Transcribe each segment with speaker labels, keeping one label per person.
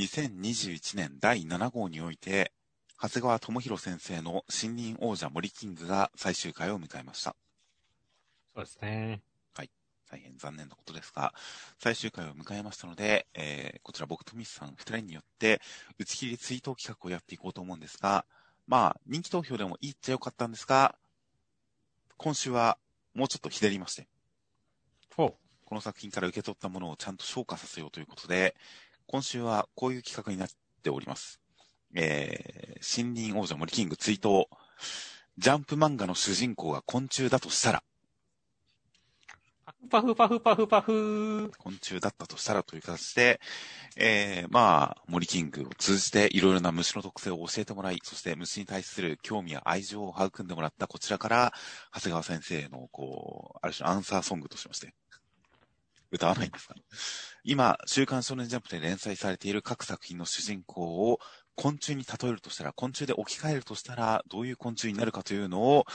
Speaker 1: 2021年第7号において、長谷川智弘先生の新任王者森キングが最終回を迎えました。
Speaker 2: そうですね。
Speaker 1: 大変残念なことですが、最終回を迎えましたので、えー、こちら僕とミスさん二人によって、打ち切り追悼企画をやっていこうと思うんですが、まあ、人気投票でもいいっちゃよかったんですが、今週はもうちょっとひねりまして、
Speaker 2: ほう。
Speaker 1: この作品から受け取ったものをちゃんと消化させようということで、今週はこういう企画になっております。えー、新任王者森キング追悼。ジャンプ漫画の主人公が昆虫だとしたら、
Speaker 2: パフパフパフパフ。
Speaker 1: 昆虫だったとしたらという形で、えー、まあ、森キングを通じていろいろな虫の特性を教えてもらい、そして虫に対する興味や愛情を育んでもらったこちらから、長谷川先生の、こう、ある種のアンサーソングとしまして、歌わないんですか今、週刊少年ジャンプで連載されている各作品の主人公を昆虫に例えるとしたら、昆虫で置き換えるとしたら、どういう昆虫になるかというのを、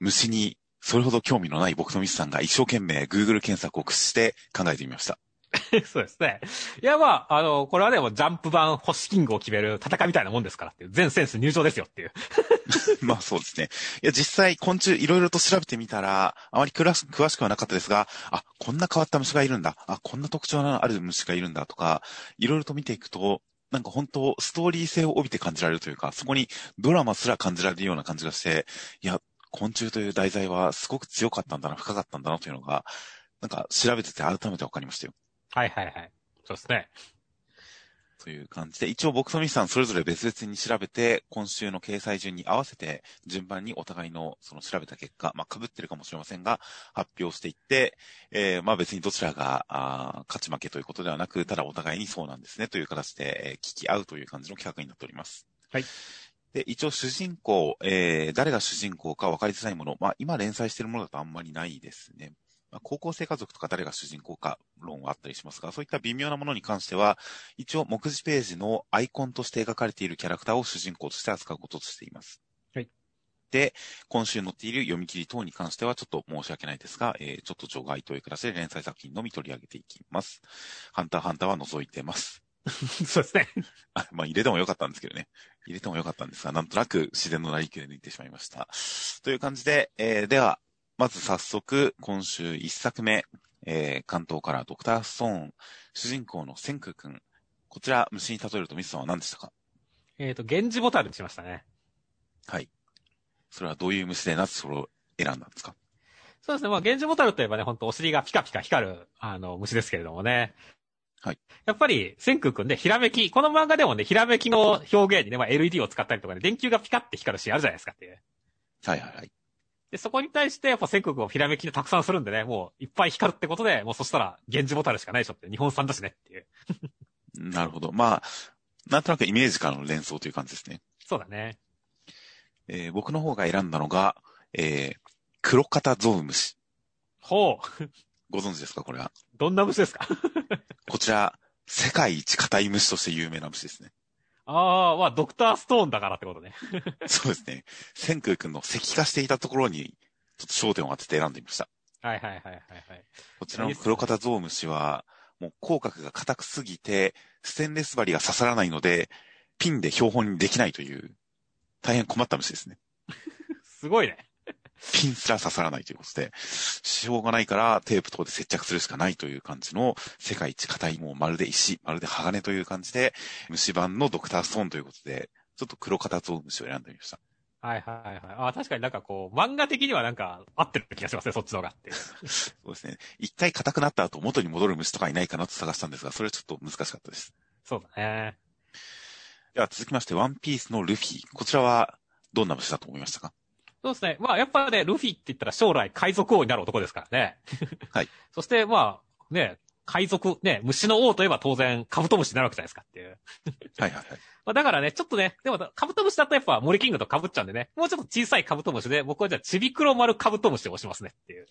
Speaker 1: 虫にそれほど興味のない僕とミスさんが一生懸命 Google 検索を駆使して考えてみました。
Speaker 2: そうですね。いや、まあ、あの、これはでもジャンプ版星キングを決める戦いみたいなもんですからっていう、全センス入場ですよっていう。
Speaker 1: まあそうですね。いや、実際昆虫いろいろと調べてみたら、あまり詳し詳しくはなかったですが、あ、こんな変わった虫がいるんだ。あ、こんな特徴のある虫がいるんだとか、いろいろと見ていくと、なんか本当、ストーリー性を帯びて感じられるというか、そこにドラマすら感じられるような感じがして、いや、昆虫という題材はすごく強かったんだな、深かったんだなというのが、なんか調べてて改めてわかりましたよ。
Speaker 2: はいはいはい。そうですね。
Speaker 1: という感じで、一応僕とミスさんそれぞれ別々に調べて、今週の掲載順に合わせて、順番にお互いのその調べた結果、まあ被ってるかもしれませんが、発表していって、えー、まあ別にどちらが、あ勝ち負けということではなく、ただお互いにそうなんですねという形で、えー聞き合うという感じの企画になっております。
Speaker 2: はい。
Speaker 1: で、一応主人公、えー、誰が主人公か分かりづらいもの、まあ今連載しているものだとあんまりないですね。まあ、高校生家族とか誰が主人公か論はあったりしますが、そういった微妙なものに関しては、一応目次ページのアイコンとして描かれているキャラクターを主人公として扱うこととしています。
Speaker 2: はい。
Speaker 1: で、今週載っている読み切り等に関してはちょっと申し訳ないですが、えー、ちょっと除外という形で連載作品のみ取り上げていきます。ハンターハンターは除いてます。
Speaker 2: そうですね。
Speaker 1: あ、まあ入れてもよかったんですけどね。入れてもよかったんですが、なんとなく自然の成り行きで抜いてしまいました。という感じで、えー、では、まず早速、今週一作目、えー、関東からドクターストーン、主人公の千空くん。こちら、虫に例えるとミスさんは何でしたか？
Speaker 2: えっ、と、源氏ボタルにしましたね。
Speaker 1: はい。それはどういう虫でなぜそれを選んだんですか？
Speaker 2: そうですね。まあ、源氏ボタルといえばね、本当お尻がピカピカ光る、あの、虫ですけれどもね。
Speaker 1: はい。
Speaker 2: やっぱり、千空くんで、ひらめき、この漫画でもね、ひらめきの表現にね、まあ、LED を使ったりとかね、電球がピカって光るシーンあるじゃないですかっていう。
Speaker 1: はいはいはい。
Speaker 2: で、そこに対して、やっぱ千空くんをひらめきでたくさんするんでね、もう、いっぱい光るってことで、もうそしたら、源氏ボタルしかないでしょって、日本産だしねっていう。
Speaker 1: なるほど。まあ、なんとなくイメージからの連想という感じですね。
Speaker 2: そうだね。
Speaker 1: えー、僕の方が選んだのが、えー、黒肩ゾウムシ。
Speaker 2: ほう。
Speaker 1: ご存知ですかこれは？
Speaker 2: どんな虫ですか？
Speaker 1: こちら、世界一硬い虫として有名な虫ですね。
Speaker 2: ああ、まあ、ドクターストーンだからってことね。
Speaker 1: そうですね。千空くんの石化していたところに、ちょっと焦点を当てて選んでみました。
Speaker 2: はいはいはいはいはい。
Speaker 1: こちらの黒肩ゾウムシは、もう口角が硬くすぎて、ステンレス針が刺さらないので、ピンで標本にできないという、大変困った虫ですね。
Speaker 2: すごいね。
Speaker 1: ピンすら刺さらないということで、しょうがないからテープ等で接着するしかないという感じの世界一硬いもうまるで石、まるで鋼という感じで、虫版のドクターストーンということで、ちょっと黒肩ゾウムシを選んでみました。
Speaker 2: はいはいはい。ああ、確かになんかこう、漫画的にはなんか合ってる気がしますね、そっちの方がって。
Speaker 1: そうですね。一回硬くなった後元に戻る虫とかいないかなと探したんですが、それはちょっと難しかったです。
Speaker 2: そうだね。
Speaker 1: では続きまして、ワンピースのルフィ。こちらはどんな虫だと思いましたか？
Speaker 2: そうですね。まあやっぱね、ルフィって言ったら将来海賊王になる男ですからね。
Speaker 1: はい。
Speaker 2: そしてまあ、ね、海賊、ね、虫の王といえば当然カブトムシになるわけじゃないですかっていう。
Speaker 1: はいはいはい。
Speaker 2: まあだからね、ちょっとね、でもカブトムシだとやっぱ森キングと被っちゃうんでね、もうちょっと小さいカブトムシで、僕はじゃあチビクロ丸カブトムシを押しますねっていう。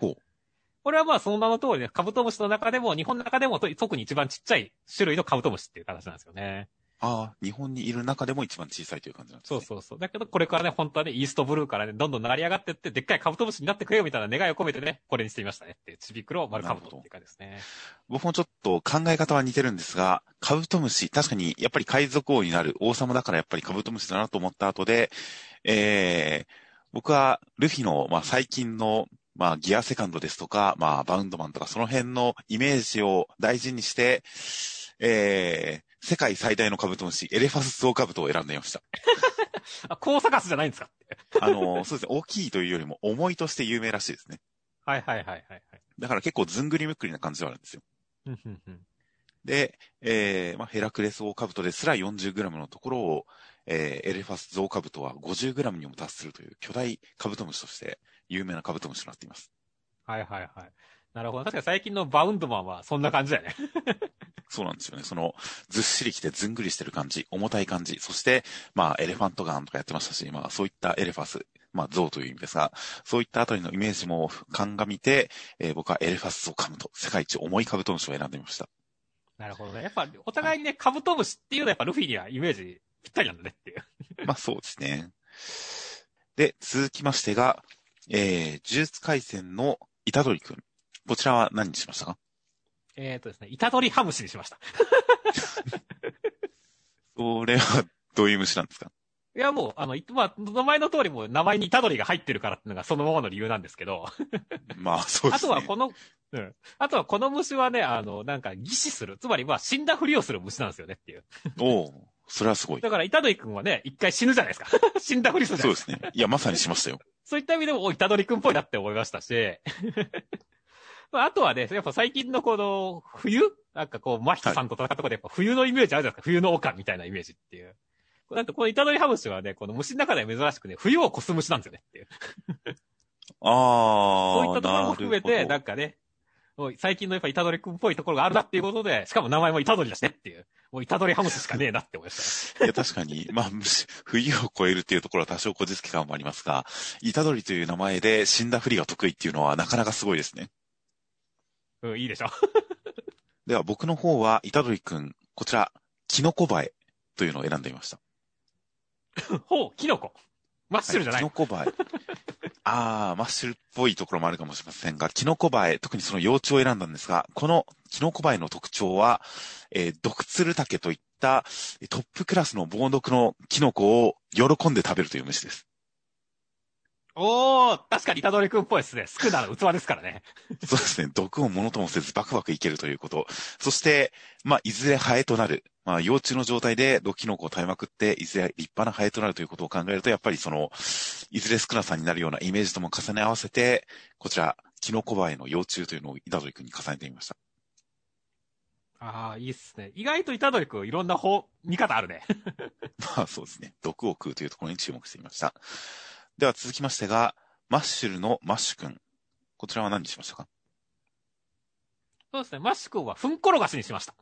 Speaker 1: ほう。
Speaker 2: これはまあその名の通りね、カブトムシの中でも、日本の中でもと特に一番ちっちゃい種類のカブトムシっていう形なんですよね。
Speaker 1: ああ、日本にいる中でも一番小さいという感じなんですね。
Speaker 2: そうそうそう。だけど、これからね、本当はね、イーストブルーからね、どんどん成り上がってって、でっかいカブトムシになってくれよみたいな願いを込めてね、これにしてみましたねってちびくろ丸カブトっていう感じですね。
Speaker 1: 僕もちょっと考え方は似てるんですが、カブトムシ、確かにやっぱり海賊王になる王様だからやっぱりカブトムシだなと思った後で、えー、僕はルフィの、まあ、最近の、まあ、ギアセカンドですとか、まあ、バウンドマンとか、その辺のイメージを大事にして、えー、世界最大のカブトムシ、エレファスゾウカブトを選んでみました。
Speaker 2: あ、コウサカスじゃないんですか？
Speaker 1: あの、そうですね、大きいというよりも重いとして有名らしいですね。
Speaker 2: はいはいはいはいはい。
Speaker 1: だから結構ずんぐりむっくりな感じではあるんですよ。で、えー、まあ、ヘラクレスオオカブトですら 40g のところを、えー、エレファスゾウカブトは 50g にも達するという巨大カブトムシとして有名なカブトムシとなっています。
Speaker 2: はいはいはい。なるほど。確かに最近のバウンドマンはそんな感じだよね。
Speaker 1: そうなんですよね。その、ずっしりきてずんぐりしてる感じ、重たい感じ、そして、まあ、エレファントガンとかやってましたし、まあ、そういったエレファス、まあ、ゾウという意味ですが、そういったあたりのイメージも鑑みて、えー僕はエレファスゾウカブト、世界一重いカブトムシを選んでみました。
Speaker 2: なるほどね。やっぱ、お互いにね、カブトムシっていうのはやっぱルフィにはイメージぴったりなんだねっていう。
Speaker 1: まあそうですね。で、続きましてが、えー、呪術回戦のイタドリくん。こちらは何にしましたか？
Speaker 2: えっ、とですね、イタドリハムシにしました。
Speaker 1: それはどういう虫なんですか？
Speaker 2: いやもう、あの、いまあ、名前の通りもう名前にイタドリが入ってるからっていうのがそのままの理由なんですけど、
Speaker 1: まあそうで
Speaker 2: あ
Speaker 1: すね。
Speaker 2: とはこの、うん。あとはこの虫はね、あの、なんか、擬死する。つまり、まあ、死んだふりをする虫なんですよねっていう。
Speaker 1: おうそれはすごい。
Speaker 2: だから、イタドリ君はね、一回死ぬじゃないですか。死んだふりするじゃないですか。
Speaker 1: そうですね。いや、まさにしましたよ。
Speaker 2: そういった意味でも、おイタドリ君っぽいなって思いましたし、まあ、あとはね、やっぱ最近のこの、冬なんかこう、マヒトさんと戦ったところで、やっぱ冬のイメージあるじゃないですか。冬の丘みたいなイメージっていう。なんかこのイタドリハムシはね、この虫の中では珍しくね、冬を越す虫なんですよねっていう。
Speaker 1: ああ。
Speaker 2: そういったところも含めて、
Speaker 1: な
Speaker 2: んかね、もう最近のやっぱイタドリ君っぽいところがあるなっていうことで、しかも名前もイタドリだしねっていう。もうイタドリハムシしかねえなって思いました。
Speaker 1: いや、確かに、まあ、虫冬を超えるっていうところは多少こじつけ感もありますが、イタドリという名前で死んだふりが得意っていうのはなかなかすごいですね。
Speaker 2: うん、いいでしょ。
Speaker 1: では僕の方は、イタドリくん、こちら、キノコバエというのを選んでみました。
Speaker 2: ほう、キノコ。マッシュルじゃない。
Speaker 1: キノコバエ。ああ、マッシュルっぽいところもあるかもしれませんが、キノコバエ、特にその幼虫を選んだんですが、このキノコバエの特徴は、えー、毒ツルタケといったえートップクラスの猛毒のキノコを喜んで食べるという虫です。
Speaker 2: おー、確かにイタドリ君っぽいですね。スクナの器ですからね。
Speaker 1: そうですね。毒をものともせずバクバクいけるということ。そして、まあ、いずれハエとなる。まあ、幼虫の状態で毒キノコを食べまくって、いずれ立派なハエとなるということを考えると、やっぱりその、いずれスクナさんになるようなイメージとも重ね合わせて、こちら、キノコバエの幼虫というのをイタドリ君に重ねてみました。
Speaker 2: ああ、いいっすね。意外とイタドリ君いろんな方、見方あるね。
Speaker 1: まあ、そうですね。毒を食うというところに注目してみました。では続きましてが、マッシュルのマッシュ君。こちらは何にしましたか？
Speaker 2: そうですね。マッシュ君は、ふんころがしにしました。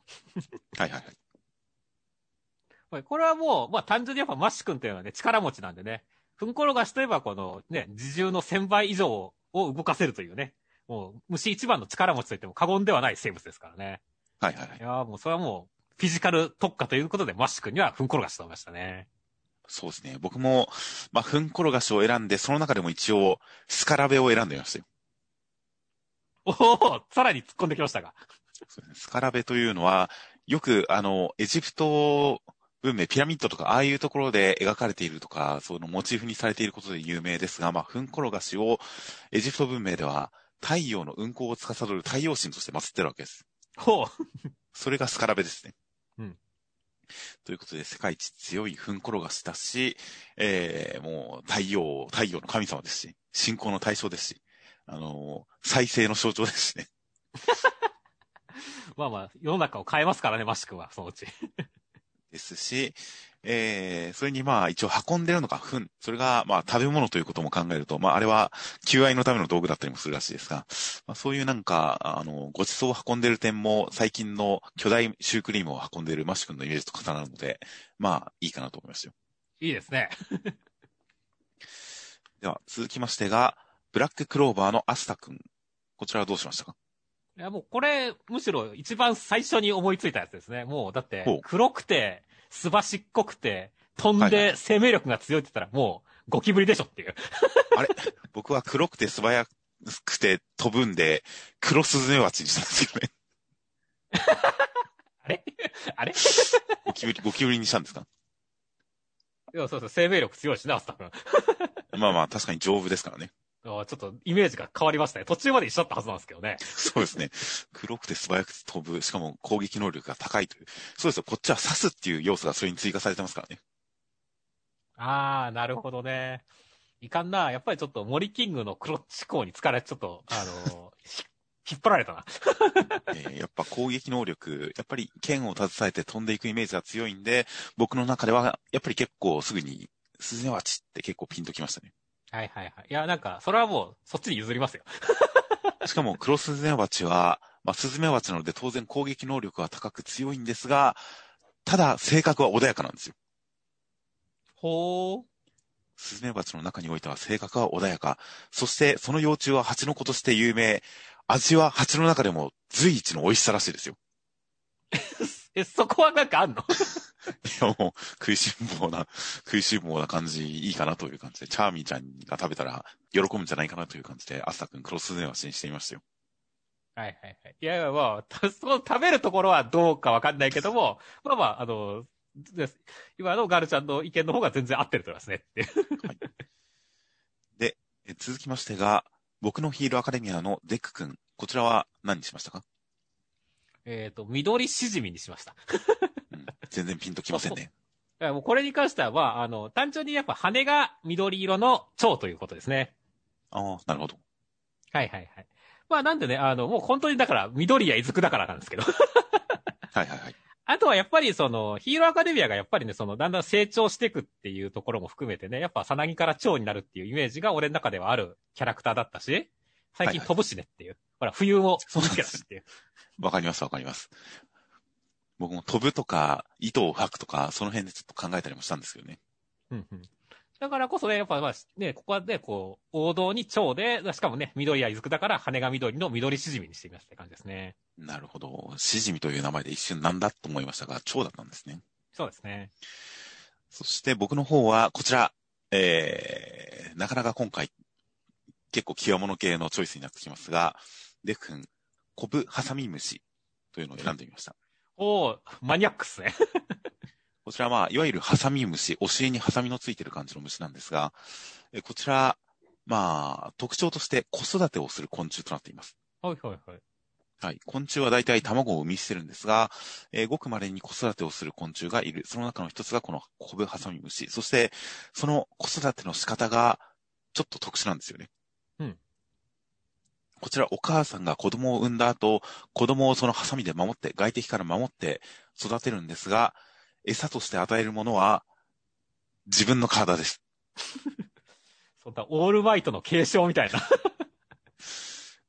Speaker 1: はいはいはい。
Speaker 2: はいこれはもう、まあ単純にやっぱマッシュ君っていうのはね、力持ちなんでね、ふんころがしといえばこのね、自重の1000倍以上を動かせるというね、もう虫一番の力持ちといっても過言ではない生物ですからね。
Speaker 1: はいはいはい
Speaker 2: い。やーもうそれはもう、フィジカル特化ということでマッシュ君にはふんころがしと思いましたね。
Speaker 1: そうですね。僕も、まあ、ふんころがしを選んで、その中でも一応、スカラベを選んでみましたよ。
Speaker 2: おおさらに突っ込んできましたが。
Speaker 1: そうですねスカラベというのは、よく、あの、エジプト文明、ピラミッドとか、ああいうところで描かれているとか、そのモチーフにされていることで有名ですが、まあ、ふんころがしを、エジプト文明では、太陽の運行を司る太陽神として祀ってるわけです。
Speaker 2: ほう。
Speaker 1: それがスカラベですね。
Speaker 2: うん。
Speaker 1: ということで、世界一強いふんころがしだし、えー、もう、太陽、太陽の神様ですし、信仰の対象ですし、あのー再生の象徴ですしね。
Speaker 2: まあまあ、世の中を変えますからね、マシクは、そのうち。
Speaker 1: ですし、えー、それにまあ一応運んでるのが糞。それがまあ食べ物ということも考えると、まああれは求愛のための道具だったりもするらしいですが、まあそういうなんか、あの、ごちそうを運んでる点も最近の巨大シュークリームを運んでいるマシュ君のイメージと重なるので、まあいいかなと思いますよ。
Speaker 2: いいですね。
Speaker 1: では続きましてが、ブラッククローバーのアスタ君。こちらはどうしましたか？
Speaker 2: いや、もうこれ、むしろ一番最初に思いついたやつですね。もう、だって黒くて、すばしっこくて、飛んで生命力が強いって言ったらもうゴキブリでしょっていう。
Speaker 1: あれ？僕は黒くて素早くて飛ぶんで、黒スズメバチにしたんですよね。
Speaker 2: あれ？あれ？
Speaker 1: ゴキブリ、ゴキブリにしたんですか？
Speaker 2: いや、そうそう、生命力強いしな、スタッフ。
Speaker 1: まあまあ、確かに丈夫ですからね。
Speaker 2: あちょっとイメージが変わりましたね。途中まで一緒だったはずなんですけどね。
Speaker 1: そうですね。黒くて素早く飛ぶ、しかも攻撃能力が高いという。そうですよ。こっちは刺すっていう要素がそれに追加されてますからね。
Speaker 2: あー、なるほどね。いかんな。やっぱりちょっと森キングのクロッチ校に疲れ、ちょっと、あの ひ引っ張られたな。
Speaker 1: えーやっぱ攻撃能力、やっぱり剣を携えて飛んでいくイメージが強いんで、僕の中では、やっぱり結構すぐに、スズメバチって結構ピンときましたね。
Speaker 2: はいはいはい。いや、なんか、それはもう、そっちに譲りますよ。
Speaker 1: しかも、クロスズメバチは、まあ、スズメバチなので当然攻撃能力が高く強いんですが、ただ、性格は穏やかなんですよ。
Speaker 2: ほー。
Speaker 1: スズメバチの中においては性格は穏やか。そして、その幼虫は蜂の子として有名。味は蜂の中でも随一の美味しさらしいですよ。
Speaker 2: え、そこはなんかあんの？
Speaker 1: いや、もう、食いしん坊な、食いしん坊な感じ、いいかなという感じで、チャーミーちゃんが食べたら、喜ぶんじゃないかなという感じで、アスタ君、クロスズメバチにしていましたよ。
Speaker 2: はいはいはい。いやいや、まあ、たその食べるところはどうかわかんないけども、まあまあ、あの、今のガールちゃんの意見の方が全然合ってると思いますねっていう。
Speaker 1: え続きましてが、僕のヒーローアカデミアのデク君。こちらは何にしましたか、
Speaker 2: えっと、緑しじみにしました。
Speaker 1: うん、全然ピンときませんね。
Speaker 2: いやもうこれに関しては、まあ、あの、単純にやっぱ羽が緑色の蝶ということですね。
Speaker 1: ああ、なるほど。
Speaker 2: はいはいはい。まあなんでね、あの、もう本当にだから、緑やいずくだからなんですけど。
Speaker 1: はいはいはい。
Speaker 2: あとはやっぱりその、ヒーローアカデミアがやっぱりね、その、だんだん成長していくっていうところも含めてね、やっぱさなぎから蝶になるっていうイメージが俺の中ではあるキャラクターだったし、最近飛ぶしねっていう。ほら、冬も
Speaker 1: そうなん
Speaker 2: 好き
Speaker 1: です
Speaker 2: だしっていう。
Speaker 1: わかりますわかります。僕も飛ぶとか、糸を吐くとか、その辺でちょっと考えたりもしたんですけどね。
Speaker 2: うんうん。だからこそね、やっぱまあね、ここはね、こう、王道に蝶で、しかもね、緑やいずくだから羽が緑の緑しじみにしてみましたって感じですね。
Speaker 1: なるほど。しじみという名前で一瞬なんだと思いましたが、蝶だったんですね。
Speaker 2: そうですね。
Speaker 1: そして僕の方は、こちら、えー、なかなか今回、結構極物系のチョイスになってきますが、デフ君、コブハサミムシというのを選んでみました。
Speaker 2: おー、マニアックっすね。
Speaker 1: こちらは、まあ、いわゆるハサミムシ、お尻にハサミのついてる感じの虫なんですが、えこちら、まあ、特徴として子育てをする昆虫となっています。
Speaker 2: はいはいはい。
Speaker 1: はい。昆虫は大体卵を産み捨てるんですが、えーごく稀に子育てをする昆虫がいる。その中の一つがこのコブハサミムシ。そして、その子育ての仕方が、ちょっと特殊なんですよね。
Speaker 2: うん。
Speaker 1: こちら、お母さんが子供を産んだ後、子供をそのハサミで守って、外敵から守って育てるんですが、餌として与えるものは、自分の体です。
Speaker 2: そんなオールマイトの継承みたいな。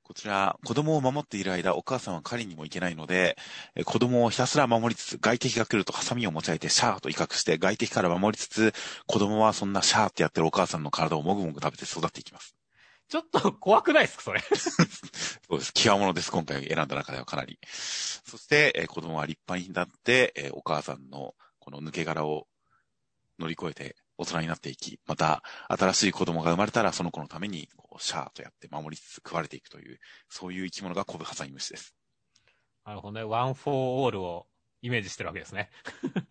Speaker 1: こちら、子供を守っている間、お母さんは狩りにも行けないので、えー子供をひたすら守りつつ、外敵が来るとハサミを持ち上げてシャーと威嚇して、外敵から守りつつ、子供はそんなシャーってやってるお母さんの体をもぐもぐ食べて育っていきます。
Speaker 2: ちょっと怖くないですか、それ？
Speaker 1: そうです。劇物です。今回選んだ中ではかなり。そして、えー子供は立派になって、えーお母さんのこの抜け殻を乗り越えて大人になっていき、また新しい子供が生まれたらその子のためにこうシャーとやって守りつつ食われていくという、そういう生き物がコブハサミムシです。
Speaker 2: なるほどね。ワン・フォー・オールをイメージしてるわけですね。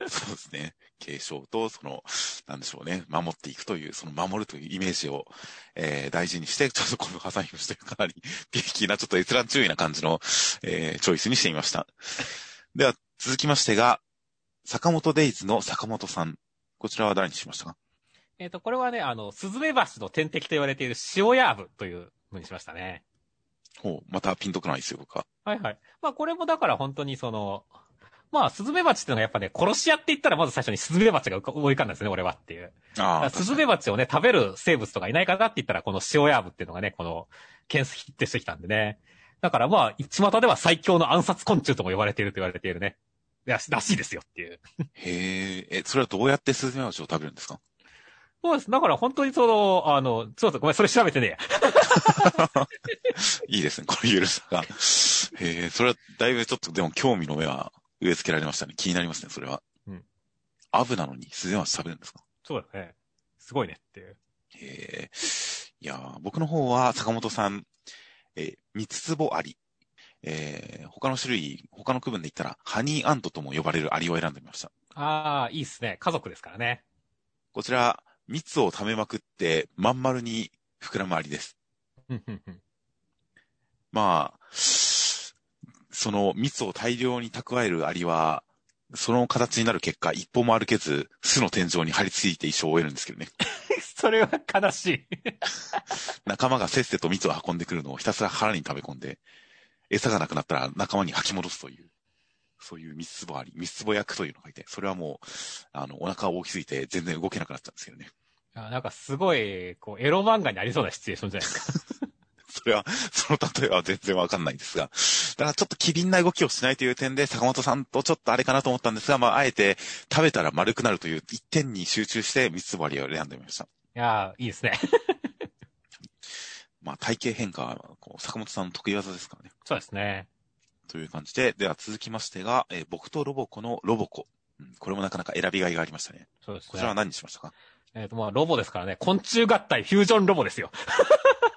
Speaker 1: そうですね。継承と、その、なんでしょうね。守っていくという、その守るというイメージを、えー大事にして、ちょっとこのハサミムシというかなり、ピリキな、ちょっと閲覧注意な感じの、えーチョイスにしてみました。では、続きましてが、坂本デイズの坂本さん。こちらは誰にしましたか？
Speaker 2: えっ、と、これはね、あの、スズメバチの天敵と言われている塩ヤーブというのにしましたね。
Speaker 1: ほう、またピンとくないですよ、僕は。
Speaker 2: はいはい。まあこれもだから本当にその、まあスズメバチっていうのがやっぱね、殺し屋って言ったらまず最初にスズメバチが思い浮かんだんですね、俺はっていう。スズメバチをね、食べる生物とかいないかなって言ったら、この塩ヤーブっていうのがね、この、検出ヒットしてきたんでね。だからまあ、巷では最強の暗殺昆虫とも呼ばれていると言われているね。らしいですよっていう。
Speaker 1: へえ、え、それはどうやってスズメバチを食べるんですか？
Speaker 2: そうです。だから本当にその、あの、ちょっとごめん、それ調べてね
Speaker 1: いいですね、このゆるさが。へえ、それはだいぶちょっとでも興味の目は植え付けられましたね。気になりますね、それは。
Speaker 2: うん
Speaker 1: アブなのにスズメバチ食べるんですか？
Speaker 2: そうだね。すごいねっていう。
Speaker 1: ええいやー僕の方は坂本さん、えー三つつぼアリ。えー他の種類、他の区分で言ったら、ハニーアントとも呼ばれるアリを選んでみました。
Speaker 2: ああ、いいっすね。家族ですからね。
Speaker 1: こちら、蜜を溜めまくって、まん丸に膨らむアリです。まあ、その蜜を大量に蓄えるアリは、その形になる結果、一歩も歩けず、巣の天井に張り付いて一生を終えるんですけどね。
Speaker 2: それは悲しい。
Speaker 1: 仲間がせっせと蜜を運んでくるのをひたすら腹に食べ込んで、餌がなくなったら仲間に吐き戻すという、そういう三つぼアリ、三つぼ役というのがいて、それはもう、あの、お腹が大きすぎて全然動けなくなっちゃうんですけどね。
Speaker 2: あなんかすごい、こう、エロ漫画にありそうなシチュエーションじゃないですか。
Speaker 1: それは、その例えは全然わかんないんですが。だからちょっと機敏な動きをしないという点で、坂本さんとちょっとあれかなと思ったんですが、まあ、あえて食べたら丸くなるという一点に集中して三つ葉りを選んでみました。
Speaker 2: いやーいいですね。
Speaker 1: まあ、体型変化は、こう、坂本さんの得意技ですからね。
Speaker 2: そうですね。
Speaker 1: という感じで、では続きましてが、えー僕とロボコのロボコ。うんこれもなかなか選びがいがありましたね。
Speaker 2: そうですね。
Speaker 1: こちらは何にしましたか？
Speaker 2: えっ、と、まあ、ロボですからね。昆虫合体フュージョンロボですよ。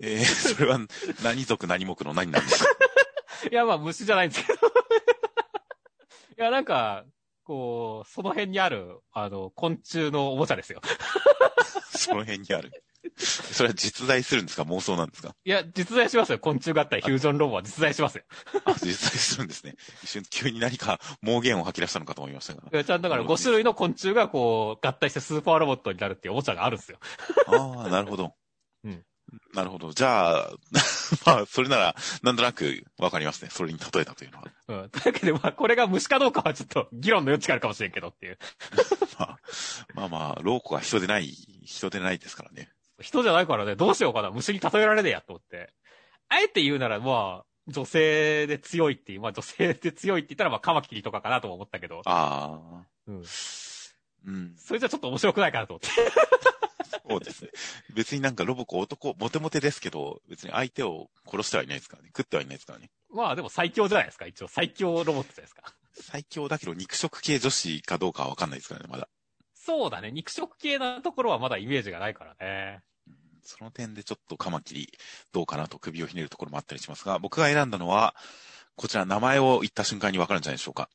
Speaker 1: えー、それは何族何目の何なんですか？
Speaker 2: いや、まあ、虫じゃないんですけど。いや、なんか、こう、その辺にある、あの、昆虫のおもちゃですよ。
Speaker 1: その辺にある？それは実在するんですか？妄想なんですか？
Speaker 2: いや、実在しますよ。昆虫合体フュージョンロボは実在しますよ。
Speaker 1: あ、実在するんですね。一瞬急に何か妄言を吐き出したのかと思いましたが。
Speaker 2: いやちゃんとだから5種類の昆虫がこう、合体してスーパーロボットになるっていうおもちゃがあるんですよ。
Speaker 1: ああ、なるほど。
Speaker 2: うん。
Speaker 1: なるほど。じゃあ、まあ、それなら、なんとなくわかりますね。それに例えたというのは。
Speaker 2: うん。というわけで、まあ、これが虫かどうかはちょっと議論の余地があるかもしれんけどっていう。
Speaker 1: まあ、まあまあ、ローコが人でない、人でないですからね。
Speaker 2: 人じゃないからね、どうしようかな。虫に例えられねえやと思って。あえて言うなら、まあ、女性で強いっていう、まあ女性で強いって言ったら、まあカマキリとかかなとも思ったけど、
Speaker 1: ああ。
Speaker 2: うん。
Speaker 1: うん。
Speaker 2: それじゃちょっと面白くないかなと思って。
Speaker 1: そうですね。別になんかロボコ男、モテモテですけど、別に相手を殺してはいないですからね。食ってはいないですからね。
Speaker 2: まあでも最強じゃないですか。一応最強ロボットじゃないですか。
Speaker 1: 最強だけど肉食系女子かどうかはわかんないですからね、まだ。
Speaker 2: そうだね。肉食系なところはまだイメージがないからね。
Speaker 1: その点でちょっとカマキリどうかなと首をひねるところもあったりしますが、僕が選んだのは、こちら名前を言った瞬間にわかるんじゃないでしょうか。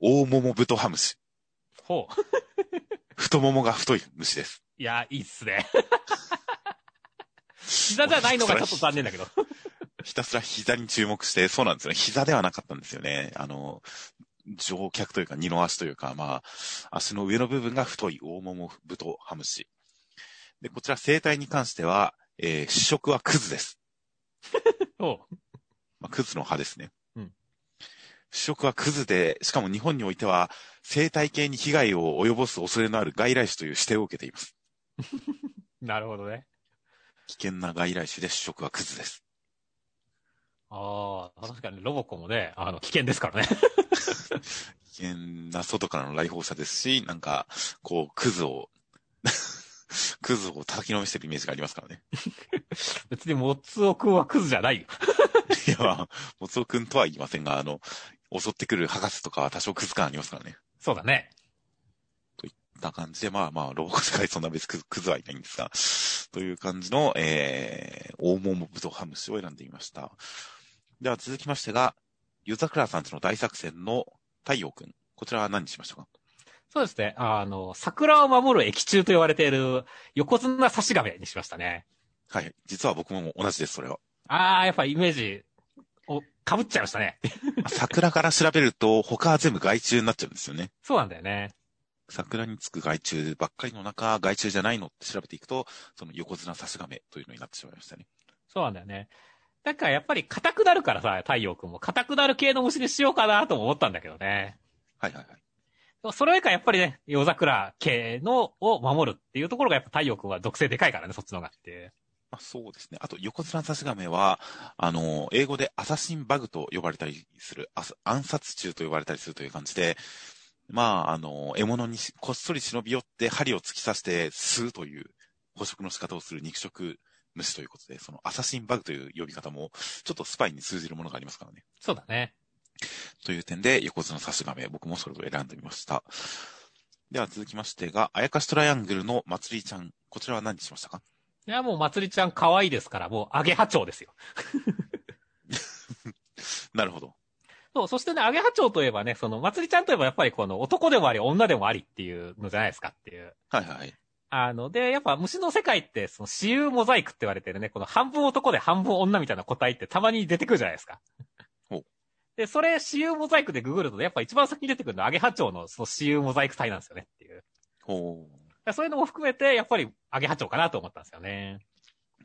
Speaker 1: 大桃ブトハムシ。
Speaker 2: ほう。
Speaker 1: 太ももが太い虫です。
Speaker 2: いや、いいっすね。膝じゃないのがちょっと残念だけど。
Speaker 1: ひたすら膝に注目して、そうなんですよね。膝ではなかったんですよね。あの、乗脚というか二の足というか、まあ、足の上の部分が太い大桃ブトハムシ。で、こちら生態に関しては、えー主食はクズです。
Speaker 2: ほう。
Speaker 1: まあ、クズの葉ですね。
Speaker 2: うん
Speaker 1: 主食はクズで、しかも日本においては、生態系に被害を及ぼす恐れのある外来種という指定を受けています。
Speaker 2: なるほどね。
Speaker 1: 危険な外来種で主食はクズです。
Speaker 2: ああ、確かにロボコもね、あの、危険ですからね。
Speaker 1: 危険な外からの来訪者ですし、なんか、こう、クズを、クズを叩きのめしてるイメージがありますからね。
Speaker 2: 別にモツオくんはクズじゃないよ。
Speaker 1: いや、まあ、もつおくんとは言いませんが、あの、襲ってくる博士とかは多少クズ感ありますからね。
Speaker 2: そうだね。
Speaker 1: こんな感じで、まあまあ、ロボコ世界そんな別にクズはいないんですが、という感じの、えー、大桃ブドハムシを選んでみました。では続きましてが、ユザクラさんちの大作戦の太陽くん。こちらは何にしましたか？
Speaker 2: そうですね。あの、桜を守る液中と言われている横綱差し亀にしましたね。
Speaker 1: はい。実は僕も同じです、それは。
Speaker 2: ああ、やっぱイメージを被っちゃいましたね。
Speaker 1: 桜から調べると、他は全部害虫になっちゃうんですよね。
Speaker 2: そうなんだよね。
Speaker 1: 桜につく害虫ばっかりの中、害虫じゃないのって調べていくと、その横綱差し亀というのになってしまいましたね。
Speaker 2: そうなんだよね。だからやっぱり硬くなるからさ、太陽くんも硬くなる系の虫にしようかなとも思ったんだけどね。
Speaker 1: はいはいはい。
Speaker 2: それよりかやっぱりね、夜桜系のを守るっていうところがやっぱ太陽くんは属性でかいからね、そっちの方がって。
Speaker 1: まあ、そうですね。あと、横綱差し亀は、あの、英語でアサシンバグと呼ばれたりする、あ暗殺虫と呼ばれたりするという感じで、まあ、あの、獲物にしこっそり忍び寄って針を突き刺して吸うという捕食の仕方をする肉食虫ということで、そのアサシンバグという呼び方も、ちょっとスパイに通じるものがありますからね。
Speaker 2: そうだね。
Speaker 1: という点で、横綱差し亀、僕もそれを選んでみました。では続きましてが、あやかしトライアングルのまつりちゃん。こちらは何にしましたか？
Speaker 2: いや、もうまつりちゃん可愛いですから、もうアゲハチョウですよ。
Speaker 1: なるほど。
Speaker 2: そう、そしてね、アゲハチョウといえばね、その、まつりちゃんといえばやっぱりこの男でもあり、女でもありっていうのじゃないですかっていう。
Speaker 1: はいはい。
Speaker 2: あの、で、やっぱ虫の世界って、その、私有モザイクって言われてるね、この半分男で半分女みたいな個体ってたまに出てくるじゃないですか
Speaker 1: ほう。
Speaker 2: で、それ、私有モザイクでググると、やっぱ一番先に出てくるのはアゲハチョウのその私有モザイク体なんですよねっていう。
Speaker 1: ほう。
Speaker 2: そういうのも含めて、やっぱりアゲハチョウかなと思ったんですよね。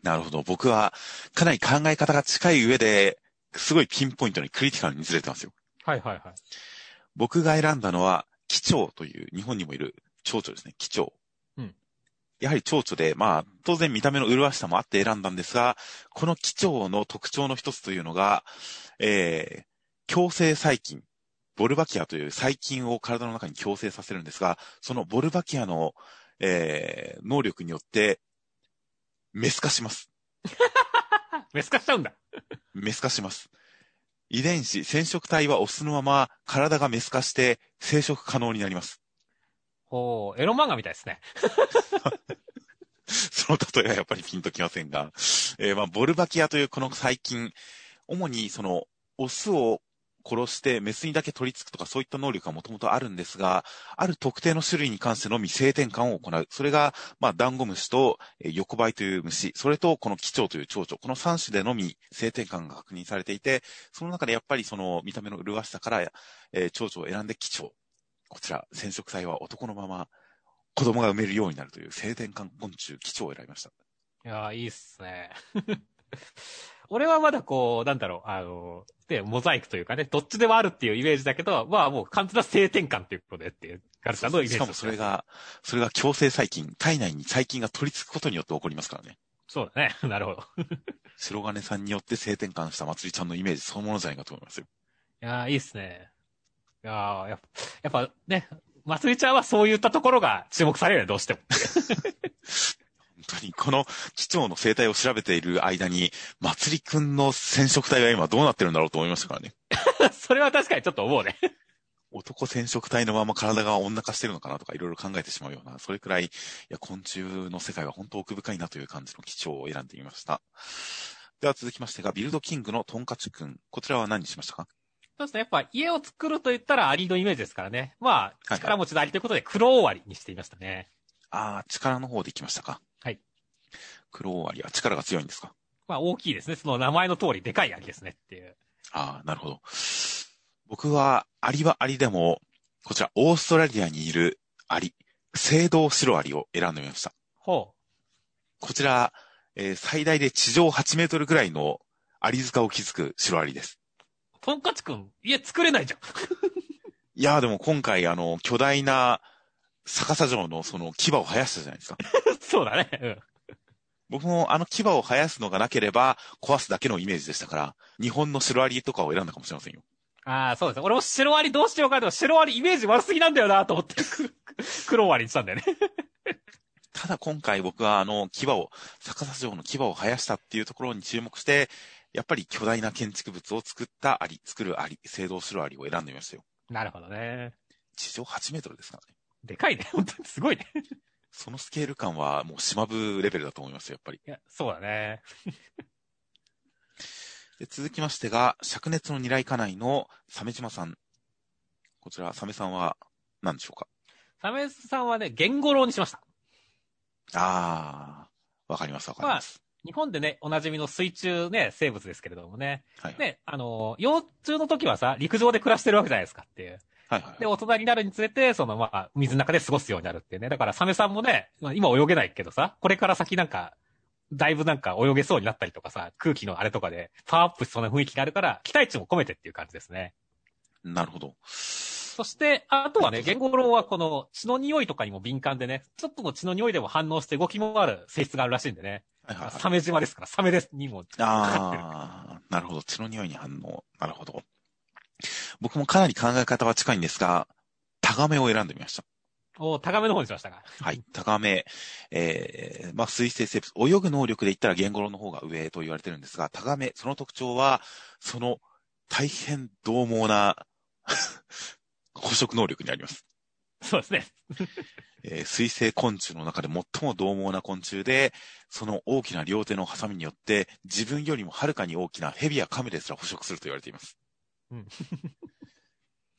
Speaker 1: なるほど。僕は、かなり考え方が近い上で、すごいピンポイントにクリティカルにずれてますよ。
Speaker 2: はいはいはい。
Speaker 1: 僕が選んだのは、キチョウという、日本にもいる蝶々ですね。キチョウ。
Speaker 2: うん。
Speaker 1: やはり蝶々で、まあ、当然見た目の麗しさもあって選んだんですが、このキチョウの特徴の一つというのが、えー、共生細菌。ボルバキアという細菌を体の中に共生させるんですが、そのボルバキアの、えー、能力によって、メス化します。
Speaker 2: メス化しちゃうんだ。
Speaker 1: メス化します。遺伝子、染色体はオスのまま体がメス化して生殖可能になります。
Speaker 2: ほう、エロ漫画みたいですね。
Speaker 1: その例えはやっぱりピンときませんが、えーまあ、ボルバキアというこの細菌、主にその、オスを殺してメスにだけ取り付くとかそういった能力がもともとあるんですが、ある特定の種類に関してのみ性転換を行う。それが、まあ、ダンゴムシと、えー横ばいという虫、それとこのキチョウという蝶々、この3種でのみ性転換が確認されていて、その中でやっぱりその見た目の麗しさから、えー蝶々を選んでキチョウ。こちら、染色体は男のまま子供が産めるようになるという性転換昆虫、キチョウを選びました。
Speaker 2: いやー、いいっすね。俺はまだこう、なんだろう、あの、で、モザイクというかね、どっちでもあるっていうイメージだけど、まあもう完全な性転換っていうことでっていう、ガルさんのイメージ
Speaker 1: しかもそれ。が、それが強制細菌、体内に細菌が取り付くことによって起こりますからね。
Speaker 2: そうだね。なるほど。
Speaker 1: 白金さんによって性転換したまつりちゃんのイメージそのものじゃないかと思いますよ。
Speaker 2: いやー、いいっすね。いやーやっぱ、やっぱね、まつりちゃんはそういったところが注目されるよね、どうしても。
Speaker 1: に、この機長の生態を調べている間に、まつりくんの染色体は今どうなってるんだろうと思いましたからね。
Speaker 2: それは確かにちょっと思うね。
Speaker 1: 男染色体のまま体が女化してるのかなとかいろいろ考えてしまうような、それくらい、いや、昆虫の世界は本当奥深いなという感じの機長を選んでみました。では続きましてが、ビルドキングのトンカチくん。こちらは何にしましたか？
Speaker 2: そうですね。やっぱ家を作ると言ったらアリのイメージですからね。まあ、
Speaker 1: はい
Speaker 2: 力持ちのアリということで黒オアリにしていましたね。
Speaker 1: ああ、力の方で行きましたか。
Speaker 2: はい。
Speaker 1: 黒終わりは力が強いんですか？
Speaker 2: まあ大きいですね。その名前の通りでかいアリですねっていう。
Speaker 1: ああ、なるほど。僕は、アリはアリでも、こちら、オーストラリアにいるアリ、青銅白アリを選んでみました。
Speaker 2: ほ
Speaker 1: こちら、えー最大で地上8メートルぐらいのアリ塚を築く白アリです。
Speaker 2: う。トンカチくん、家作れないじゃん。
Speaker 1: いやーでも今回、あの、巨大な逆さ状のその牙を生やしたじゃないですか。
Speaker 2: そうだね。うん。
Speaker 1: 僕もあの牙を生やすのがなければ壊すだけのイメージでしたから、日本の白アリとかを選んだかもしれませんよ。
Speaker 2: ああ、そうですね。俺も白アリどうしようかと、白アリイメージ悪すぎなんだよなと思って、く 黒アリにしたんだよね。
Speaker 1: ただ今回僕はあの牙を、逆さ状の牙を生やしたっていうところに注目して、やっぱり巨大な建築物を作ったアリ、作るアリ、青銅白アリを選んでみましたよ。
Speaker 2: なるほどね。
Speaker 1: 地上8メートルですからね。
Speaker 2: でかいね。本当にすごいね。
Speaker 1: そのスケール感はもう島部レベルだと思いますよ、やっぱり。
Speaker 2: いや、そうだね。
Speaker 1: で続きましてが、灼熱の二来家内の鮫島さん。こちら、鮫さんは何でしょうか？
Speaker 2: サメスさんはね、ゲンゴロウにしました。
Speaker 1: あー、わかりますわかります。
Speaker 2: 日本でね、おなじみの水中ね、生物ですけれどもね。
Speaker 1: はい、はい。
Speaker 2: ね、あの、幼虫の時はさ、陸上で暮らしてるわけじゃないですかっていう。
Speaker 1: はいはい
Speaker 2: で、大人になるにつれて、その、まあ、水の中で過ごすようになるっていうね。だから、サメさんもね、まあ今泳げないけどさ、これから先なんか、だいぶなんか泳げそうになったりとかさ、空気のあれとかでパワーアップしそうな雰囲気があるから、期待値も込めてっていう感じですね。
Speaker 1: なるほど。
Speaker 2: そして、あとはね、ゲンゴロウはこの血の匂いとかにも敏感でね、ちょっとの血の匂いでも反応して動きもある性質があるらしいんでね。
Speaker 1: はいはい、はい。
Speaker 2: サメ島ですから、サメですにも。
Speaker 1: あー、なるほど。血の匂いに反応。なるほど。僕もかなり考え方は近いんですが、タガメを選んでみました。
Speaker 2: お高めの方にしましたが。
Speaker 1: はい。タガメ、えー、まあ、水生生物、泳ぐ能力で言ったらゲンゴロウの方が上と言われてるんですが、タガメ、その特徴は、その大変獰猛な 捕食能力にあります。
Speaker 2: そうですね。
Speaker 1: えー水生昆虫の中で最も獰猛な昆虫で、その大きな両手のハサミによって、自分よりもはるかに大きなヘビやカメですら捕食すると言われています。
Speaker 2: うん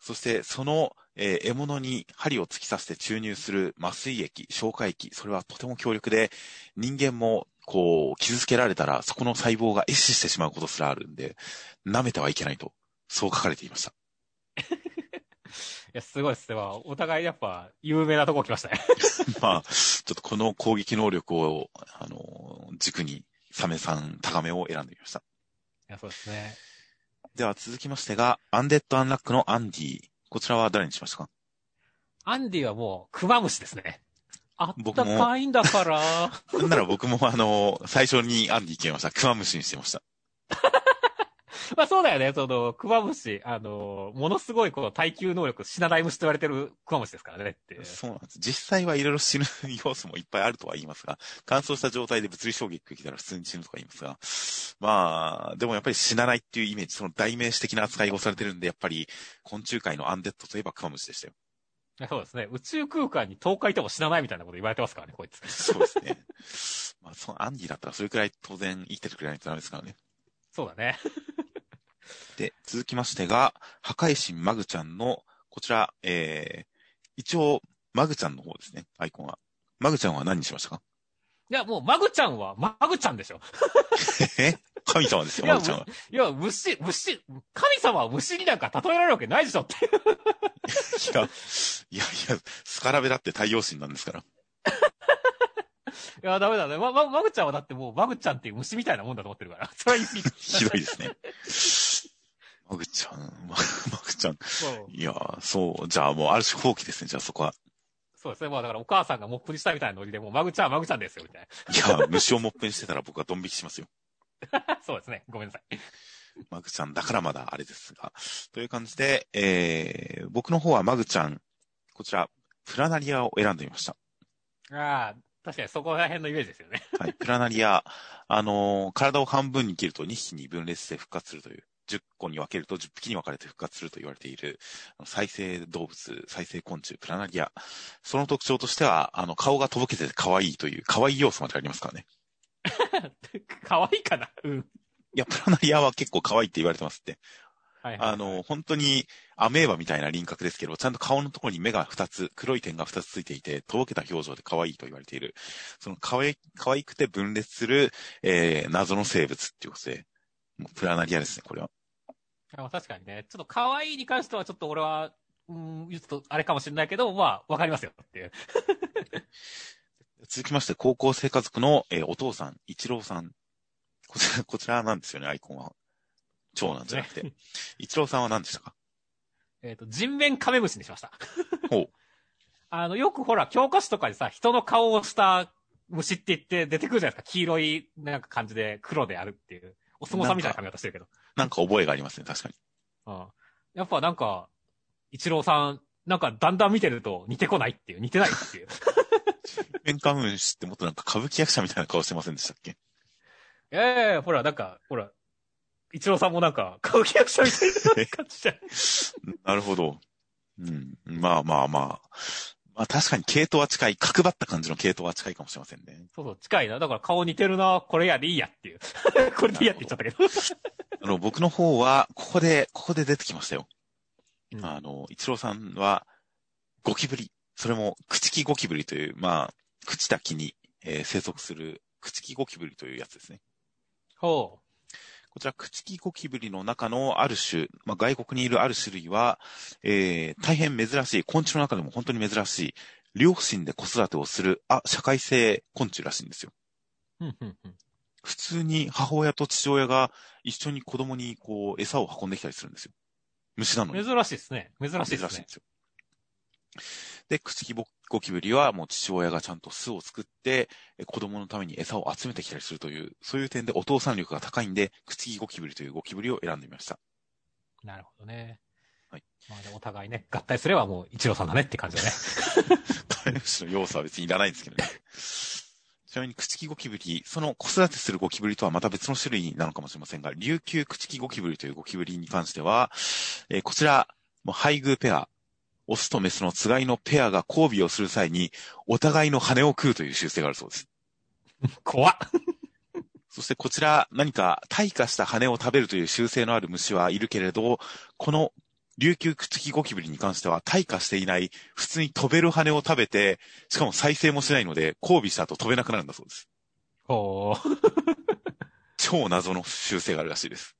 Speaker 1: そして、その、えー獲物に針を突き刺して注入する麻酔液、消化液、それはとても強力で、人間も、こう、傷つけられたら、そこの細胞が壊死してしまうことすらあるんで、舐めてはいけないと、そう書かれていました。
Speaker 2: いや、すごいっすね。まあお互いやっぱ、有名なとこ来ましたね。
Speaker 1: まあ、ちょっとこの攻撃能力を、あの、軸に、サメさん高めを選んでみました。
Speaker 2: いや、そうですね。
Speaker 1: では続きましてが、アンデッド・アンラックのアンディ。こちらは誰にしましたか？
Speaker 2: アンディはもう、クマムシですね。あったかいんだから。
Speaker 1: なんなら僕もあの、最初にアンディ決めました。クマムシにしてました。
Speaker 2: まあそうだよね。その、クマムシ、あの、ものすごいこう、耐久能力、死なない虫と言われてるクマムシですからねって。
Speaker 1: そうなんです。実際はいろいろ死ぬ要素もいっぱいあるとは言いますが、乾燥した状態で物理衝撃が来たら普通に死ぬとか言いますが、まあ、でもやっぱり死なないっていうイメージ、その代名詞的な扱いをされてるんで、やっぱり昆虫界のアンデッドといえばクマムシでしたよ。
Speaker 2: そうですね。宇宙空間に10日いても死なないみたいなこと言われてますからね、こいつ。
Speaker 1: そうですね。まあ、そのアンディだったらそれくらい当然生きててくれないとダメですからね。
Speaker 2: そうだね。
Speaker 1: で、続きましてが、破壊神マグちゃんの、こちら、えー、一応、マグちゃんの方ですね、アイコンは。マグちゃんは何にしましたか？
Speaker 2: いや、もう、マグちゃんは、マグちゃんでしょ。
Speaker 1: え？神様ですよ、マグちゃんは。
Speaker 2: いや、虫、虫、神様は虫になんか例えられるわけないでしょって。
Speaker 1: いや、いやいや、スカラベだって太陽神なんですから。
Speaker 2: いや、ダメだね。ま、ま、マグちゃんはだってもう、マグちゃんっていう虫みたいなもんだと思ってるから。それは言い過ぎ
Speaker 1: ひどいですね。マグちゃん、マ マグちゃん。いや、そう、じゃあもうある種放棄ですね、じゃあそこは。
Speaker 2: そうですね。まあだからお母さんがモップにしたみたいなノリで、もうマグちゃんはマグちゃんですよ、みたい
Speaker 1: いや、虫をモップにしてたら僕はドン引きしますよ。
Speaker 2: な。そうですね。ごめんなさい。
Speaker 1: マグちゃんだからまだあれですが。という感じで、えー、僕の方はマグちゃん、こちら、プラナリアを選んでみました。
Speaker 2: ああ、確かにそこら辺のイメージですよね。
Speaker 1: はい、プラナリア、あのー体を半分に切ると2匹に分裂して復活するという、10個に分けると10匹に分かれて復活すると言われている、再生動物、再生昆虫、プラナリア。その特徴としては、あの、顔がとぼけてて可愛いという、可愛い要素までありますからね。
Speaker 2: 可愛いかな？うん。
Speaker 1: いや、プラナリアは結構可愛いって言われてますって。
Speaker 2: はいはい、
Speaker 1: あの、本当にアメーバみたいな輪郭ですけど、ちゃんと顔のところに目が2つ、黒い点が2つついていて、とぼけた表情で可愛いと言われている。その可愛い、可愛くて分裂する、えー、謎の生物っていうことで、もうプラナリアですね、これは。
Speaker 2: あまあ確かにね。ちょっと可愛いに関してはちょっと俺は、うん、ちょっとあれかもしれないけど、まあ、わかりますよっていう。
Speaker 1: 続きまして、高校生家族の、えーお父さん、一郎さん。こちら、こちらなんですよね、アイコンは。長男じゃなくて。一郎さんは何でしたか？
Speaker 2: えっ、と、人面カメムシにしました。
Speaker 1: ほう。
Speaker 2: あの、よくほら、教科書とかでさ、人の顔をした虫って言って出てくるじゃないですか。黄色い、なんか感じで黒であるっていう。お相撲さんみたいな髪型してるけど。
Speaker 1: なんか覚えがありますね、確かに。
Speaker 2: うん。やっぱなんか、一郎さん、なんかだんだん見てると似てこないっていう、似てないっていう。
Speaker 1: メンカムンシってもっとなんか歌舞伎役者みたいな顔してませんでしたっけ？
Speaker 2: いやいやいやほら、なんか、ほら、一郎さんもなんか、歌舞伎役者みたいな感じじゃん。
Speaker 1: なるほど。うん。まあまあまあ。まあ確かに系統は近い。角張った感じの系統は近いかもしれませんね。
Speaker 2: そうそう、近いな。だから顔似てるな、これやでいいやっていう。これでいいやって言っちゃったけど。
Speaker 1: あの、僕の方は、ここで、ここで出てきましたよ。
Speaker 2: うん
Speaker 1: あの、一郎さんは、ゴキブリ。それも、朽木ゴキブリという、まあ、朽ちた木に、えー生息する、朽木ゴキブリというやつですね。
Speaker 2: ほ
Speaker 1: こちら、朽木ゴキブリの中のある種、まあ、外国にいるある種類は、えー大変珍しい、昆虫の中でも本当に珍しい、両親で子育てをする、あ、社会性昆虫らしいんですよ。普通に母親と父親が一緒に子供にこう、餌を運んできたりするんですよ。虫なのに。
Speaker 2: 珍しいですね。珍しいですね
Speaker 1: 珍しいんで。すよ。で、朽木ゴキブリはもう父親がちゃんと巣を作って、え子供のために餌を集めてきたりするという、そういう点でお父さん力が高いんで、朽木ゴキブリというゴキブリを選んでみました。
Speaker 2: なるほどね。
Speaker 1: はい。
Speaker 2: まあでもお互いね、合体すればもう一郎さんだねって感じだね。
Speaker 1: カメムシの要素は別にいらないんですけどね。ちなみに、朽木ゴキブリ、その子育てするゴキブリとはまた別の種類なのかもしれませんが、琉球朽木ゴキブリというゴキブリに関しては、えーこちら、もう配偶ペア、オスとメスのつがいのペアが交尾をする際に、お互いの羽を食うという習性があるそうです。
Speaker 2: 怖っ。
Speaker 1: そしてこちら、何か退化した羽を食べるという習性のある虫はいるけれど、この琉球くっつきゴキブリに関しては退化していない、普通に飛べる羽を食べて、しかも再生もしないので、交尾した後飛べなくなるんだそうです。
Speaker 2: ほー。
Speaker 1: 超謎の習性があるらしいです。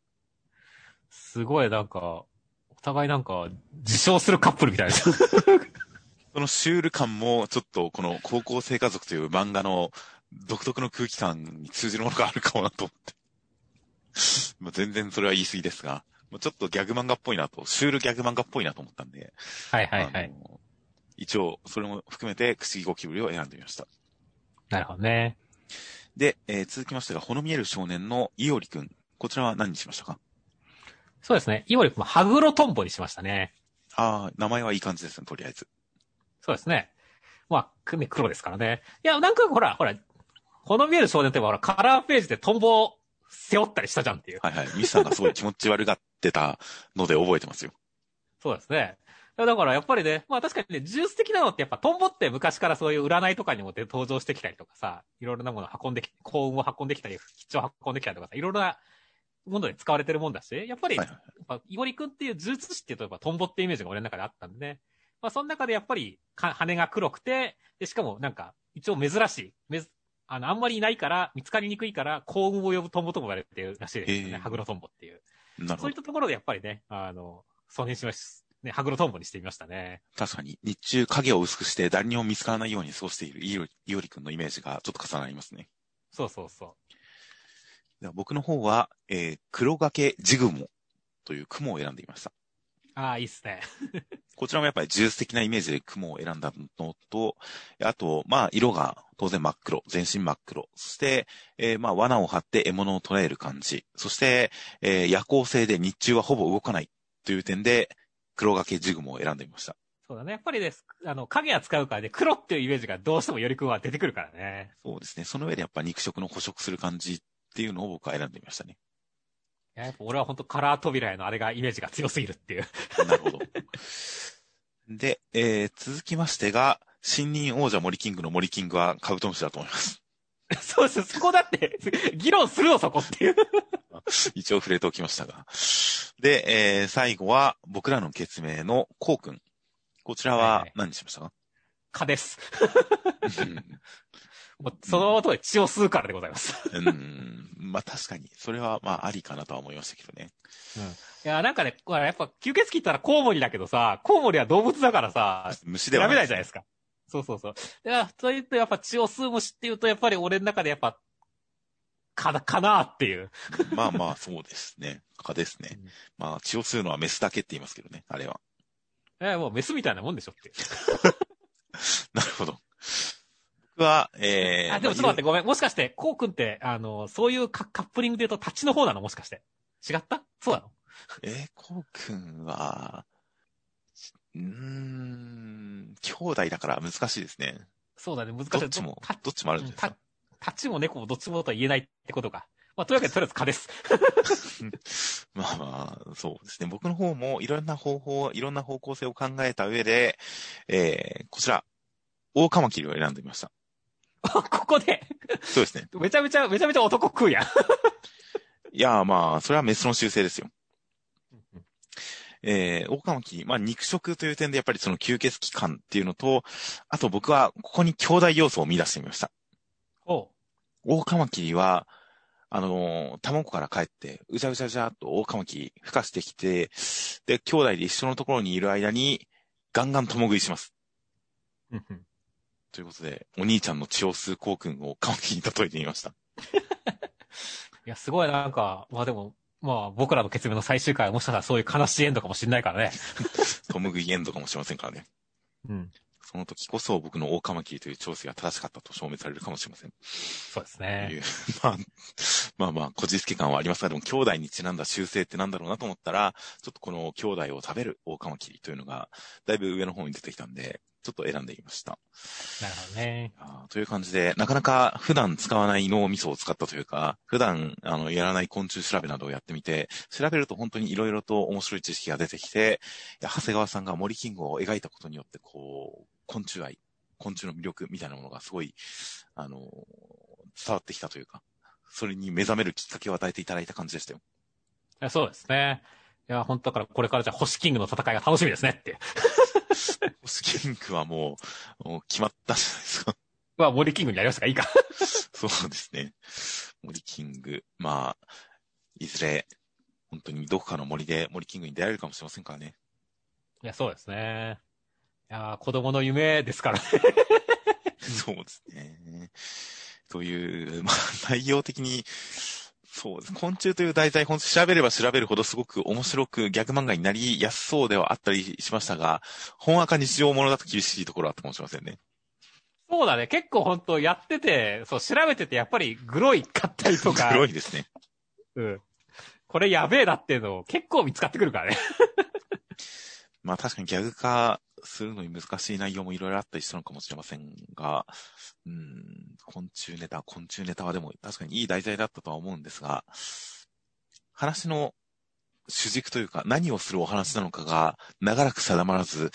Speaker 2: すごいなんか、お互いなんか、自称するカップルみたいな。
Speaker 1: そのシュール感も、ちょっとこの高校生家族という漫画の独特の空気感に通じるものがあるかもなと思って。まあ全然それは言い過ぎですが、まあちょっとギャグ漫画っぽいなと、シュールギャグ漫画っぽいなと思ったんで、
Speaker 2: はいはいはい。
Speaker 1: 一応、それも含めて、くすぎゴキブリを選んでみました。
Speaker 2: なるほどね。
Speaker 1: で、えー続きましてが、ほの見える少年のイオリくん。こちらは何にしましたか？
Speaker 2: そうですね。イオリ君もハグロトンボにしましたね。
Speaker 1: ああ、名前はいい感じですね、とりあえず。
Speaker 2: そうですね。まあ、くね黒ですからね。いや、なんかほら、ほら、ほの見える少年といえばほら、カラーページでトンボを背負ったりしたじゃんっていう。
Speaker 1: はいはい。ミスさんがすごい気持ち悪がってたので覚えてますよ。
Speaker 2: そうですね。だからやっぱりね、まあ確かにね、ジュース的なのってやっぱトンボって昔からそういう占いとかにもで登場してきたりとかさ、いろいろなものを運んでき、幸運を運んできたり、吉祥を運んできたりとかさ、いろいろなもので使われてるもんだし、やっぱり、
Speaker 1: はいはい
Speaker 2: やっぱ、イオリ君っていう呪術師っていうと、やっぱトンボっていうイメージが俺の中であったんでね。まあその中でやっぱり、か羽が黒くて、で、しかもなんか、一応珍しい、めず、あの、あんまりいないから、見つかりにくいから、幸運を呼ぶトンボとも言われてるらしいですよね。ハグロトンボっていう。そういっ。たところでやっぱりね、あの、それにしまし、ね、ハグロトンボにしてみましたね。
Speaker 1: 確かに、日中影を薄くして誰にも見つからないように過ごしているイオリイオリくんのイメージがちょっと重なりますね。
Speaker 2: そうそうそう。
Speaker 1: では僕の方は、えー黒掛けジグモという雲を選んでいました。
Speaker 2: ああ、いいっすね。
Speaker 1: こちらもやっぱりジュース的なイメージで雲を選んだのと、あと、まあ、色が当然真っ黒、全身真っ黒。そして、えーまあ、罠を張って獲物を捕らえる感じ。そして、えー夜行性で日中はほぼ動かないという点で、黒掛けジグモを選んでみました。
Speaker 2: そうだね。やっぱりです。あの、影は使うからね、黒っていうイメージがどうしてもよりくんは出てくるからね。
Speaker 1: そうですね。その上でやっぱ肉食の捕食する感じっていうのを僕は選んでみましたね。
Speaker 2: いややっぱ俺は本当カラー扉へのあれがイメージが強すぎるっていう。
Speaker 1: なるほど。で、えー続きましてが、新任王者森キングの森キングはカブトムシだと思います。
Speaker 2: そうです。そこだって、議論するのそこっていう。
Speaker 1: 一応触れておきましたが。で、えー最後は僕らの決命のコウ君。こちら
Speaker 2: はいは
Speaker 1: はい何にしましたか、
Speaker 2: 蚊です。
Speaker 1: うん
Speaker 2: もうその音で血を吸うからでございます。
Speaker 1: うん、まあ確かに、それはまあありかなとは思いましたけどね。
Speaker 2: いや、なんかね、これやっぱ吸血鬼ったらコウモリだけどさ、コウモリは動物だからさ、
Speaker 1: 虫では
Speaker 2: 選べないじゃない
Speaker 1: い
Speaker 2: ですか。そうそうそう。いや、と言ってやっぱ血を吸う虫っていうと、やっぱり俺の中でやっぱ、かな、かなっていう。
Speaker 1: す。まあまあそうですね。蚊ですね
Speaker 2: うん。
Speaker 1: まあ血を吸うのはメスだけって言いますけどね、あれは。
Speaker 2: え、もうメスみたいなもんでしょっていう。
Speaker 1: なるほど。僕は、えー、
Speaker 2: あ、でもちょっと待って、ごめん。もしかして、コウ君って、あの、そういうカカップリングで言うと、立ちの方なの？もしかして。違った？そうなの？
Speaker 1: えー、こうくんは、うーん、兄弟だから難しいですね。
Speaker 2: そうだね、難しい。
Speaker 1: どっちも
Speaker 2: た、
Speaker 1: どっちもあるんです
Speaker 2: た
Speaker 1: か。、
Speaker 2: 立ちも猫もどっちもとは言えないってことか。まあ、というわけで、とりあえず蚊です。
Speaker 1: まあまあ、そうですね。僕の方もいろんな方法、いろんな方向性を考えた上で、えー、こちら、大カマキリを選んでみました。
Speaker 2: ここで、
Speaker 1: そうですね。
Speaker 2: めちゃめちゃ、めちゃめちゃ男食うやん。
Speaker 1: いやーまあ、それはメスの習性ですよ。えー、大カマキリ、まあ肉食という点でやっぱりその吸血鬼感っていうのと、あと僕はここに兄弟要素を見出してみました。
Speaker 2: おう
Speaker 1: 大カマキリは、あのー卵から帰って、うじゃうじゃうじゃっと大カマキリ孵化してきて、で、兄弟で一緒のところにいる間に、ガンガン共食いします。ということで、お兄ちゃんの血を吸うコウ君をカマキリに例えてみました。
Speaker 2: いや、すごいなんか、まあでも、まあ僕らの決命の最終回はもしかしたらそういう悲しいエンドかもしれないからね。
Speaker 1: 共食いエンドかもしれませんからね。
Speaker 2: うん。
Speaker 1: その時こそ僕の大カマキリという調整が正しかったと証明されるかもしれません。
Speaker 2: そうですね。
Speaker 1: う まあ、まあまあ、こじつけ感はありますが、でも、兄弟にちなんだ修正ってなんだろうなと思ったら、ちょっとこの兄弟を食べる大カマキリというのが、だいぶ上の方に出てきたんで、ちょっと選んでみました。
Speaker 2: なるほどね。
Speaker 1: あという感じで、なかなか普段使わない脳みそを使ったというか、普段、あの、やらない昆虫調べなどをやってみて、調べると本当に色々と面白い知識が出てきて、長谷川さんが森キングを描いたことによって、こう、昆虫愛、昆虫の魅力みたいなものがすごい、あの、伝わってきたというか、それに目覚めるきっかけを与えていただいた感じでしたよ。
Speaker 2: いやそうですね。いや、本当だからこれからじゃあ星キングの戦いが楽しみですねって
Speaker 1: 星 キングはもう、もう決まったじゃないですか。
Speaker 2: まあ、森キングにやりましたか？いいか。
Speaker 1: そうですね。森キング。まあ、いずれ、本当にどこかの森で森キングに出会えるかもしれませんからね。
Speaker 2: いや、そうですね。いや、子供の夢ですからね。
Speaker 1: そうですね。という、まあ、内容的に、そうです。昆虫という題材、本当調べれば調べるほどすごく面白く逆漫画になりやすそうではあったりしましたが、本赤日常ものだと厳しいところはあったかもしれませんね。
Speaker 2: そうだね。結構本当やってて、そう、調べててやっぱりグロいかったりとか。
Speaker 1: グロいですね。
Speaker 2: うん。これやべえなっていうのを結構見つかってくるからね。
Speaker 1: まあ確かにギャグ化するのに難しい内容もいろいろあったりしたのかもしれませんが、うん、昆虫ネタ、昆虫ネタはでも確かにいい題材だったとは思うんですが、話の主軸というか何をするお話なのかが長らく定まらず、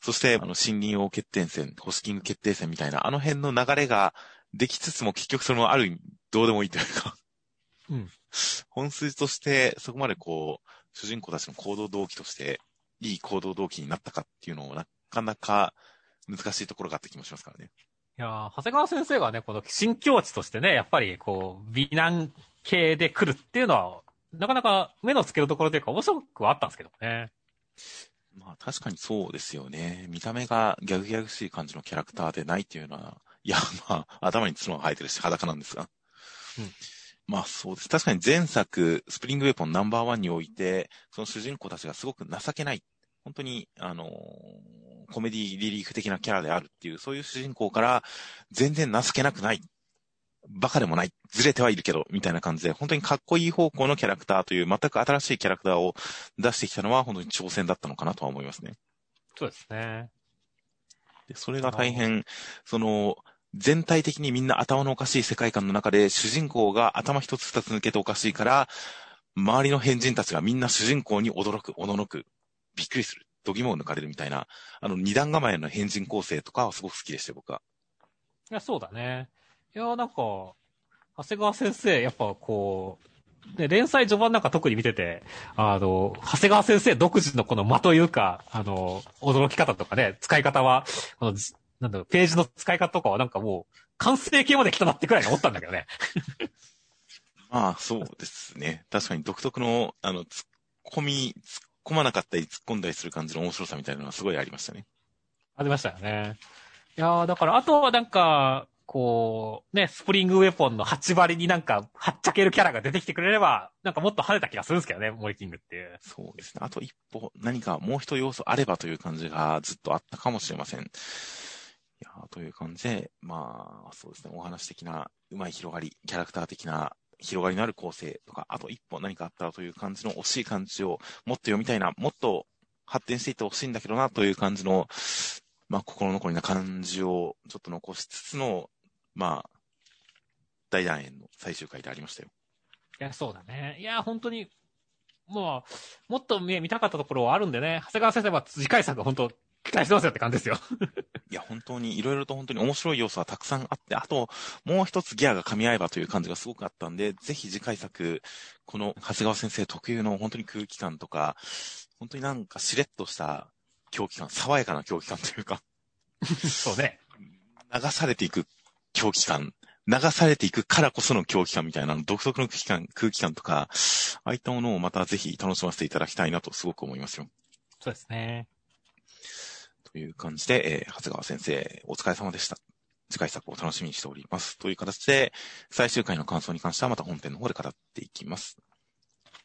Speaker 1: そしてあの森林王決定戦、ホスキング決定戦みたいなあの辺の流れができつつも結局そのある意味どうでもいいというか。
Speaker 2: うん、
Speaker 1: 本筋としてそこまでこう、主人公たちの行動動機としていい行動動機になったかっていうのをなかなか難しいところがあった気もしますからね。
Speaker 2: いや長谷川先生がね、この新境地としてね、やっぱりこう、美男系で来るっていうのは、なかなか目の付けるところというか面白くはあったんですけどね。
Speaker 1: まあ確かにそうですよね。見た目がギャグギャグしい感じのキャラクターでないっていうのは、いや、まあ、頭に角が生えてるし裸なんですが。
Speaker 2: うん。
Speaker 1: まあそうです。確かに前作、スプリングウェポンナンバーワンにおいて、その主人公たちがすごく情けない。本当に、あのコメディリリーフ的なキャラであるっていう、そういう主人公から、全然情けなくない。バカでもない。ずれてはいるけど、みたいな感じで、本当にかっこいい方向のキャラクターという、全く新しいキャラクターを出してきたのは、本当に挑戦だったのかなとは思いますね。
Speaker 2: そうですね。
Speaker 1: で、それが大変、その、全体的にみんな頭のおかしい世界観の中で、主人公が頭一つ二つ抜けておかしいから、周りの変人たちがみんな主人公に驚く、おののく、びっくりする、度肝を抜かれるみたいな、あの二段構えの変人構成とかはすごく好きでした、僕は。
Speaker 2: いや、そうだね。いや、なんか、長谷川先生、やっぱこう、で、連載序盤なんか特に見てて、あの、長谷川先生独自のこの間というか、あの、驚き方とかね、使い方は、この、なんだろう、ページの使い方とかはなんかもう、完成形まで来たなってくらいに思ったんだけどね。
Speaker 1: まあ、そうですね。確かに独特の、あの、突っ込み、突っ込まなかったり突っ込んだりする感じの面白さみたいなのはすごいありましたね。
Speaker 2: ありましたよね。いやー、だから、あとはなんか、こう、ね、スプリングウェポンの8割になんか、はっちゃけるキャラが出てきてくれれば、なんかもっと跳ねた気がするんですけどね、モリキングっていう。
Speaker 1: そうですね。あと一歩、何かもう一要素あればという感じがずっとあったかもしれません。いやという感じで、まあ、そうですね、お話的な、うまい広がり、キャラクター的な広がりのある構成とか、あと一歩何かあったらという感じの惜しい感じをもっと読みたいな、もっと発展していってほしいんだけどなという感じの、まあ、心残りな感じをちょっと残しつつの、まあ、大団円の最終回でありましたよ。
Speaker 2: いや、そうだね。いや、本当に、もう、もっと見見たかったところはあるんでね、長谷川先生は次回作本当期待してますよって感じですよ。
Speaker 1: いや、本当にいろいろと本当に面白い要素はたくさんあって、あと、もう一つギアが噛み合えばという感じがすごくあったんで、ぜひ次回作、この長谷川先生特有の本当に空気感とか、本当になんかしれっとした狂気感、爽やかな狂気感というか
Speaker 2: そうね。
Speaker 1: 流されていく狂気感、流されていくからこその狂気感みたいな独特の空気感、空気感とか、ああいったものをまたぜひ楽しませていただきたいなとすごく思いますよ。
Speaker 2: そうですね。
Speaker 1: という感じで、えー、長谷川先生、お疲れ様でした。次回作を楽しみにしております。という形で、最終回の感想に関してはまた本編の方で語っていきます。